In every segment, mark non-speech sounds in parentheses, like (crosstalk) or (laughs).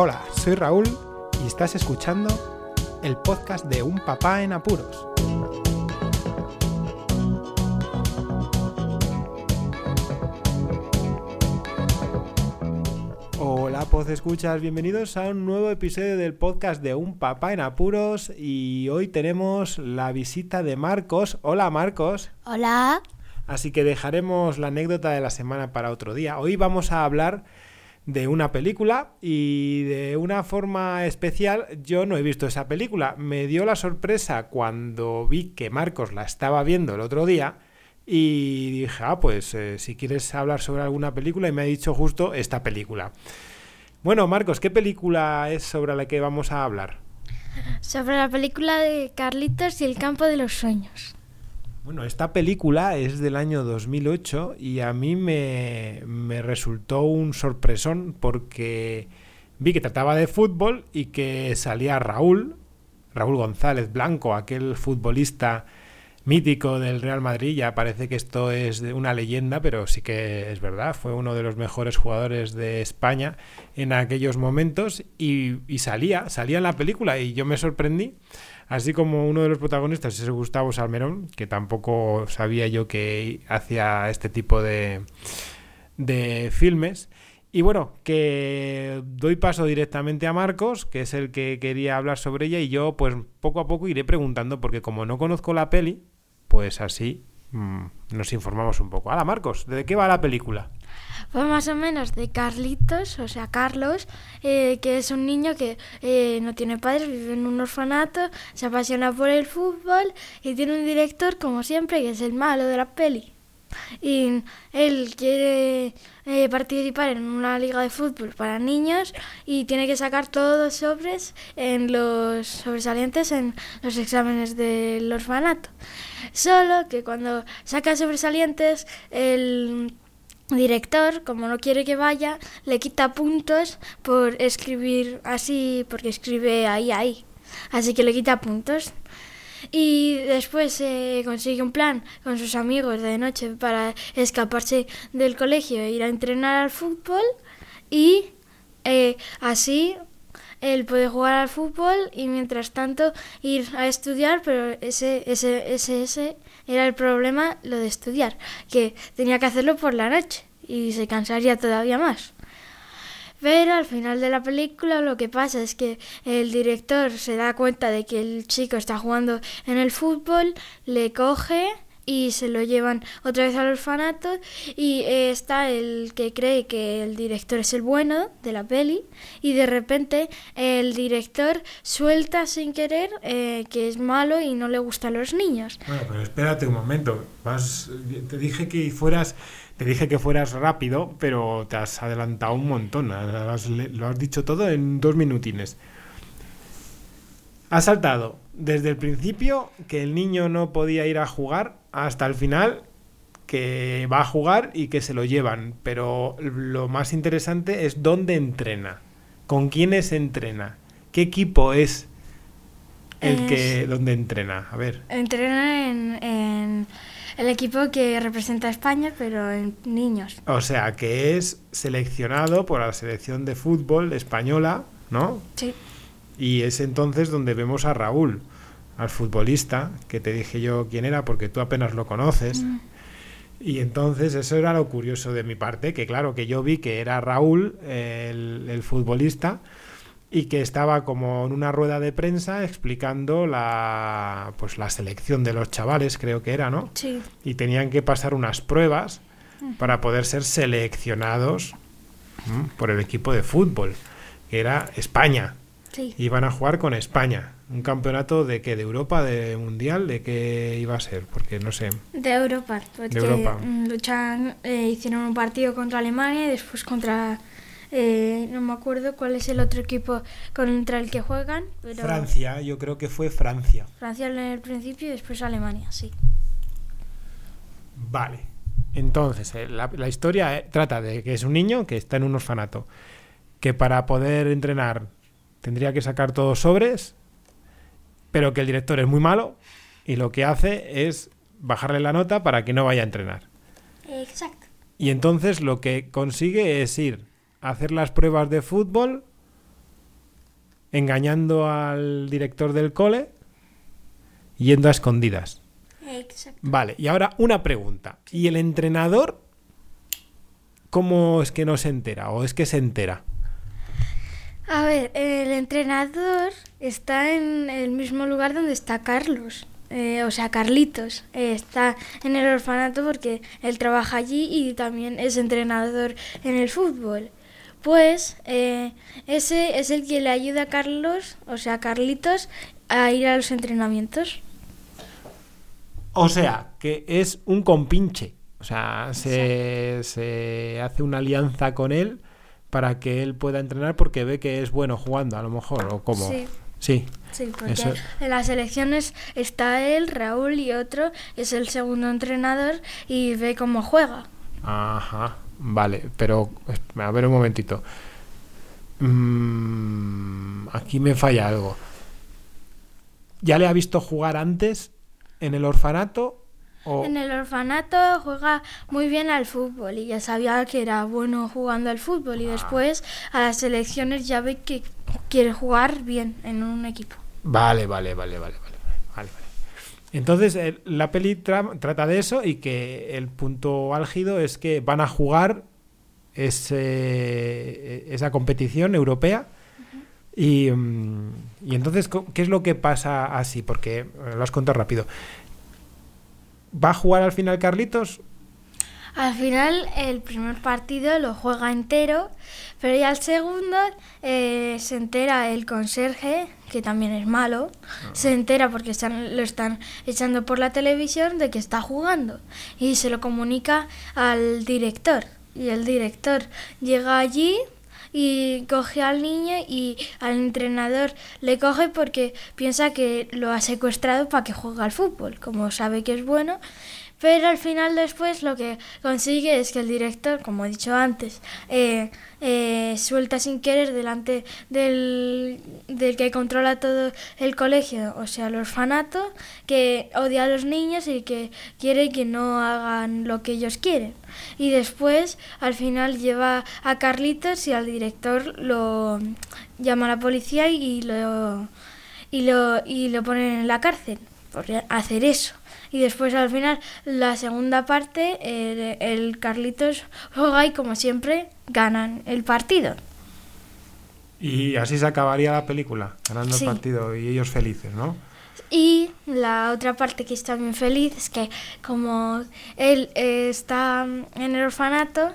Hola, soy Raúl y estás escuchando el podcast de Un Papá en Apuros. Hola, Poz Escuchas, bienvenidos a un nuevo episodio del podcast de Un Papá en Apuros y hoy tenemos la visita de Marcos. Hola, Marcos. Hola. Así que dejaremos la anécdota de la semana para otro día. Hoy vamos a hablar de una película y de una forma especial yo no he visto esa película. Me dio la sorpresa cuando vi que Marcos la estaba viendo el otro día y dije, ah, pues eh, si quieres hablar sobre alguna película y me ha dicho justo esta película. Bueno, Marcos, ¿qué película es sobre la que vamos a hablar? Sobre la película de Carlitos y el campo de los sueños. Bueno, esta película es del año 2008 y a mí me, me, resultó un sorpresón porque vi que trataba de fútbol y que salía Raúl, Raúl González Blanco, aquel futbolista mítico del Real Madrid. Ya parece que esto es una leyenda, pero sí que es verdad. Fue uno de los mejores jugadores de España en aquellos momentos y, y salía, salía en la película y yo me sorprendí Así como uno de los protagonistas es Gustavo Salmerón, que tampoco sabía yo que hacía este tipo de, de filmes. Y bueno, que doy paso directamente a Marcos, que es el que quería hablar sobre ella, y yo pues poco a poco iré preguntando, porque como no conozco la peli, pues así mmm, nos informamos un poco. Hola Marcos, ¿de qué va la película? Pues más o menos de Carlitos, o sea, Carlos, eh, que es un niño que eh, no tiene padres, vive en un orfanato, se apasiona por el fútbol y tiene un director, como siempre, que es el malo de la peli. Y él quiere eh, participar en una liga de fútbol para niños y tiene que sacar todos los sobres en los sobresalientes en los exámenes del orfanato. Solo que cuando saca sobresalientes, el director, como no quiere que vaya, le quita puntos por escribir así, porque escribe ahí, ahí. Así que le quita puntos. Y después eh, consigue un plan con sus amigos de noche para escaparse del colegio e ir a entrenar al fútbol. Y eh, así él puede jugar al fútbol y mientras tanto ir a estudiar, pero ese, ese, ese, ese era el problema, lo de estudiar, que tenía que hacerlo por la noche y se cansaría todavía más. Pero al final de la película lo que pasa es que el director se da cuenta de que el chico está jugando en el fútbol, le coge y se lo llevan otra vez al orfanato y eh, está el que cree que el director es el bueno de la peli y de repente el director suelta sin querer eh, que es malo y no le gustan los niños. Bueno, pero espérate un momento, Vas, te dije que fueras te dije que fueras rápido, pero te has adelantado un montón. lo has dicho todo en dos minutines. Has saltado desde el principio que el niño no podía ir a jugar hasta el final que va a jugar y que se lo llevan. Pero lo más interesante es dónde entrena, con quiénes entrena, qué equipo es el que donde entrena. A ver. Entrena en, el equipo que representa a España, pero en niños. O sea, que es seleccionado por la selección de fútbol española, ¿no? Sí. Y es entonces donde vemos a Raúl al futbolista, que te dije yo quién era porque tú apenas lo conoces. Mm. Y entonces eso era lo curioso de mi parte, que claro, que yo vi que era Raúl, el, futbolista, y que estaba como en una rueda de prensa explicando la, pues la selección de los chavales, creo que era, ¿no? Sí. Y tenían que pasar unas pruebas para poder ser seleccionados por el equipo de fútbol, que era España. Sí. Iban a jugar con España. ¿Un campeonato de qué? ¿De Europa? ¿De Mundial? ¿De qué iba a ser? Porque no sé. De Europa. Porque de Europa. Luchan, eh, hicieron un partido contra Alemania y después contra... Eh, no me acuerdo cuál es el otro equipo contra el que juegan. Pero Francia, yo creo que fue Francia. Francia en el principio y después Alemania, sí. Vale. Entonces, eh, la, la historia trata de que es un niño que está en un orfanato, que para poder entrenar tendría que sacar todos sobres pero que el director es muy malo y lo que hace es bajarle la nota para que no vaya a entrenar. engañando al director del cole, yendo a escondidas. Exacto. Vale, y ahora una pregunta. ¿Y el entrenador cómo es que no se entera o es que se entera? A ver, el entrenador está en el mismo lugar donde está Carlos. eh, o sea, Carlitos. eh, está en el orfanato porque él trabaja allí y también es entrenador en el fútbol. Pues eh, ese es el que le ayuda a Carlos, o sea, Carlitos, a ir a los entrenamientos. O sea, que es un compinche. O sea, se, se hace una alianza con él para que él pueda entrenar porque ve que es bueno jugando, a lo mejor, o como... Sí. Sí. Sí, porque Eso- en las elecciones está él, Raúl y otro es el segundo entrenador y ve cómo juega. Ajá. Vale, pero a ver un momentito. Mm, aquí me falla algo. ¿Ya le ha visto jugar antes en el orfanato? En el orfanato juega muy bien al fútbol y ya sabía que era bueno jugando al fútbol y Ah. después a las elecciones ya ve que quiere jugar bien en un equipo. Vale, vale, vale, vale, vale, vale, vale. Entonces, eh, la peli tra- trata de eso y que el punto álgido es que van a jugar ese- esa competición europea. Y, mm, y entonces, ¿qué es lo que pasa así? Porque eh, lo has contado rápido. ¿Va a jugar al final Carlitos? Al final el primer partido lo juega entero, pero ya el segundo eh, se entera el conserje, que también es malo, se entera porque están, lo están echando por la televisión de que está jugando y se lo comunica al director. Y el director llega allí y coge al niño y al entrenador le coge porque piensa que lo ha secuestrado para que juegue al fútbol, como sabe que es bueno. Pero al final después lo que consigue es que el director, como he dicho antes, eh, eh, suelta sin querer delante del, del que controla todo el colegio, o sea, el orfanato, que odia a los niños y que quiere que no hagan lo que ellos quieren. Y después, al final, lleva a Carlitos y al director lo llama a la policía y lo, y lo, y lo ponen en la cárcel por hacer eso. Y después al final, la segunda parte, el, el Carlitos juega y como siempre ganan el partido. Y así se acabaría la película, ganando Sí. el partido y ellos felices, ¿no? Y la otra parte que está bien feliz es que como él eh, está en el orfanato,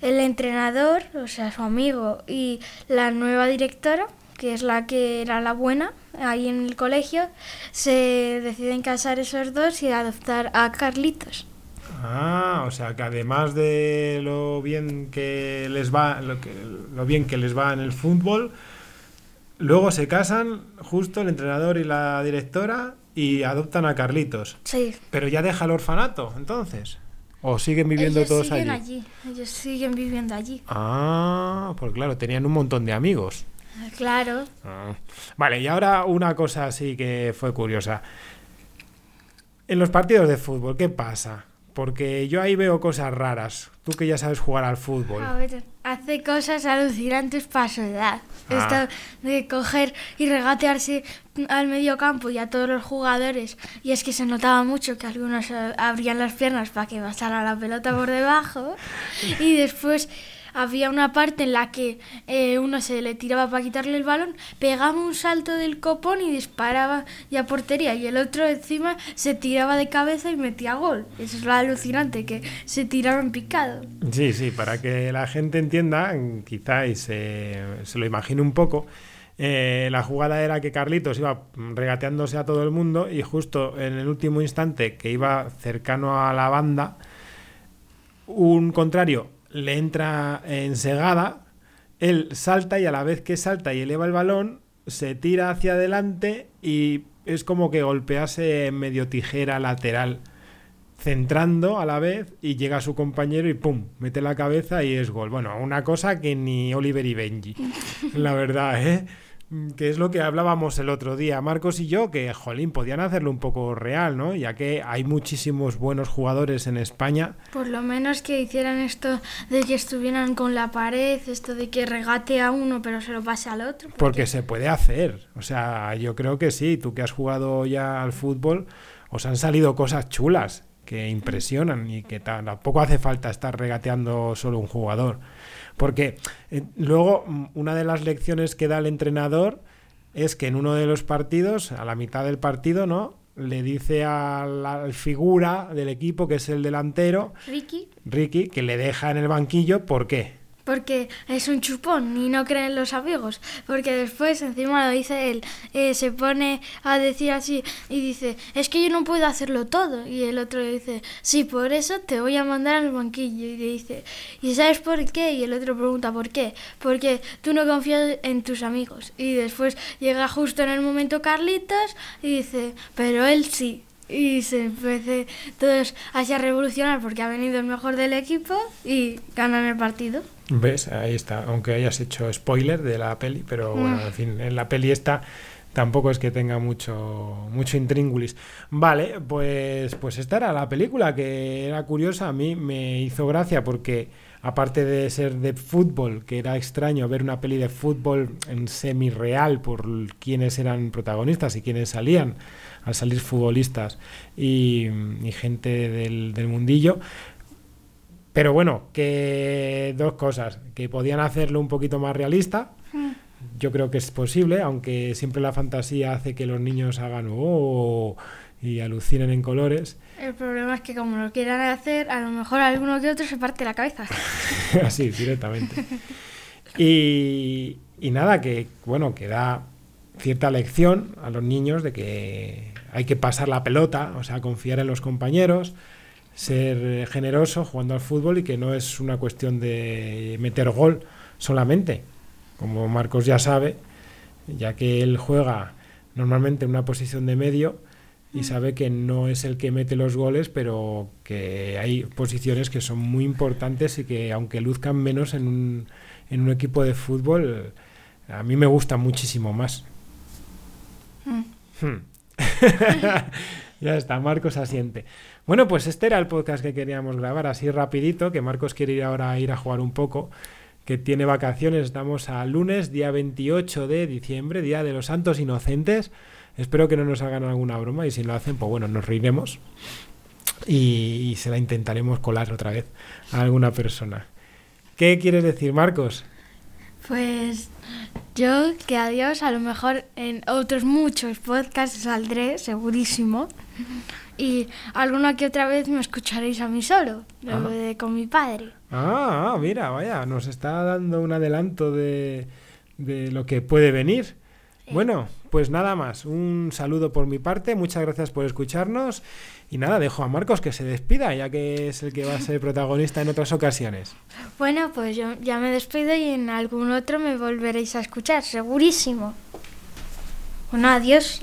el entrenador, o sea, su amigo y la nueva directora, que es la que era la buena ahí en el colegio, se deciden casar esos dos y adoptar a Carlitos. Ah, o sea que además de lo bien que les va, lo, que, lo bien que les va en el fútbol, luego se casan justo el entrenador y la directora y adoptan a Carlitos. Sí. Pero ya deja el orfanato, entonces. ¿O siguen viviendo ellos todos siguen allí? allí. Ellos siguen viviendo allí. Ah, pues claro, tenían un montón de amigos. Claro. Ah. Vale, y ahora una cosa así que fue curiosa. En los partidos de fútbol, ¿qué pasa? Porque yo ahí veo cosas raras. Tú que ya sabes jugar al fútbol. A ver, hace cosas alucinantes para su edad. Ah. Esto de coger y regatearse al medio campo y a todos los jugadores. Y es que se notaba mucho que algunos abrían las piernas para que pasara la pelota por debajo. (laughs) Y después había una parte en la que eh, uno se le tiraba para quitarle el balón, pegaba un salto del copón y disparaba ya portería. Y el otro encima se tiraba de cabeza y metía gol. Eso es lo alucinante, que se tiraban picado. Sí, sí, para que la gente entienda, quizá y se, se lo imagine un poco. eh, la jugada era que Carlitos iba regateándose a todo el mundo y justo en el último instante que iba cercano a la banda, un contrario le entra en segada, él salta y a la vez que salta y eleva el balón, se tira hacia adelante y es como que golpease medio tijera lateral centrando a la vez y llega su compañero y pum, mete la cabeza y es gol. Bueno, una cosa que ni Oliver y Benji, la verdad, ¿eh? Que es lo que hablábamos el otro día, Marcos y yo, que, jolín, podían hacerlo un poco real, ¿no? Ya que hay muchísimos buenos jugadores en España. Por lo menos que hicieran esto de que estuvieran con la pared, esto de que regate a uno pero se lo pase al otro. Porque, se puede hacer, o sea, yo creo que sí, tú que has jugado ya al fútbol, os han salido cosas chulas que impresionan y que tampoco hace falta estar regateando solo un jugador. Porque eh, luego mm, una de las lecciones que da el entrenador es que en uno de los partidos, a la mitad del partido, ¿no? Le dice a la figura del equipo, que es el delantero, Ricky, Ricky, que le deja en el banquillo, ¿por qué? Porque es un chupón y no creen los amigos. Porque después, encima lo dice él, eh, se pone a decir así y dice, es que yo no puedo hacerlo todo. Y el otro le dice, sí, por eso te voy a mandar al banquillo. Y le dice, ¿y sabes por qué? Y el otro pregunta, ¿por qué? Porque tú no confías en tus amigos. Y después llega justo en el momento Carlitos y dice, pero él sí y se empiece todos a revolucionar porque ha venido el mejor del equipo y ganan el partido. ¿Ves? Ahí está, aunque hayas hecho spoiler de la peli, pero bueno, mm. en fin, en la peli esta tampoco es que tenga mucho mucho intríngulis. Vale, pues pues esta era la película que era curiosa, a mí me hizo gracia porque aparte de ser de fútbol, que era extraño ver una peli de fútbol en semi real por quienes eran protagonistas y quienes salían al salir futbolistas y, gente del, del mundillo, pero bueno, que dos cosas, que podían hacerlo un poquito más realista. Hmm. Yo creo que es posible, aunque siempre la fantasía hace que los niños hagan oh, y alucinen en colores. El problema es que como lo quieran hacer, a lo mejor alguno que otro se parte la cabeza. (laughs) Así, directamente. Y, y nada, que bueno, que da cierta lección a los niños de que hay que pasar la pelota, o sea, confiar en los compañeros, ser eh, generoso jugando al fútbol y que no es una cuestión de meter gol solamente, como Marcos ya sabe, ya que él juega normalmente en una posición de medio y mm. sabe que no es el que mete los goles, pero que hay posiciones que son muy importantes y que aunque luzcan menos en un, en un equipo de fútbol, a mí me gusta muchísimo más. Mm. Hmm. (laughs) (laughs) ya está, Marcos asiente. Bueno, pues este era el podcast que queríamos grabar así rapidito, que Marcos quiere ir ahora a ir a jugar un poco, que tiene vacaciones, estamos a lunes, día 28 de diciembre, día de los santos inocentes. Espero que no nos hagan alguna broma y si lo hacen, pues bueno, nos reiremos y, se la intentaremos colar otra vez a alguna persona. ¿Qué quieres decir, Marcos? Pues yo que adiós, a lo mejor en otros muchos podcasts saldré, segurísimo. Y alguna que otra vez me escucharéis a mí solo, de, con mi padre. Ah, mira, vaya, nos está dando un adelanto de, de lo que puede venir. Bueno, pues nada más. Un saludo por mi parte. Muchas gracias por escucharnos. Y nada, dejo a Marcos que se despida, ya que es el que va a ser (laughs) protagonista en otras ocasiones. Bueno, pues yo ya me despido y en algún otro me volveréis a escuchar, segurísimo. Bueno, adiós.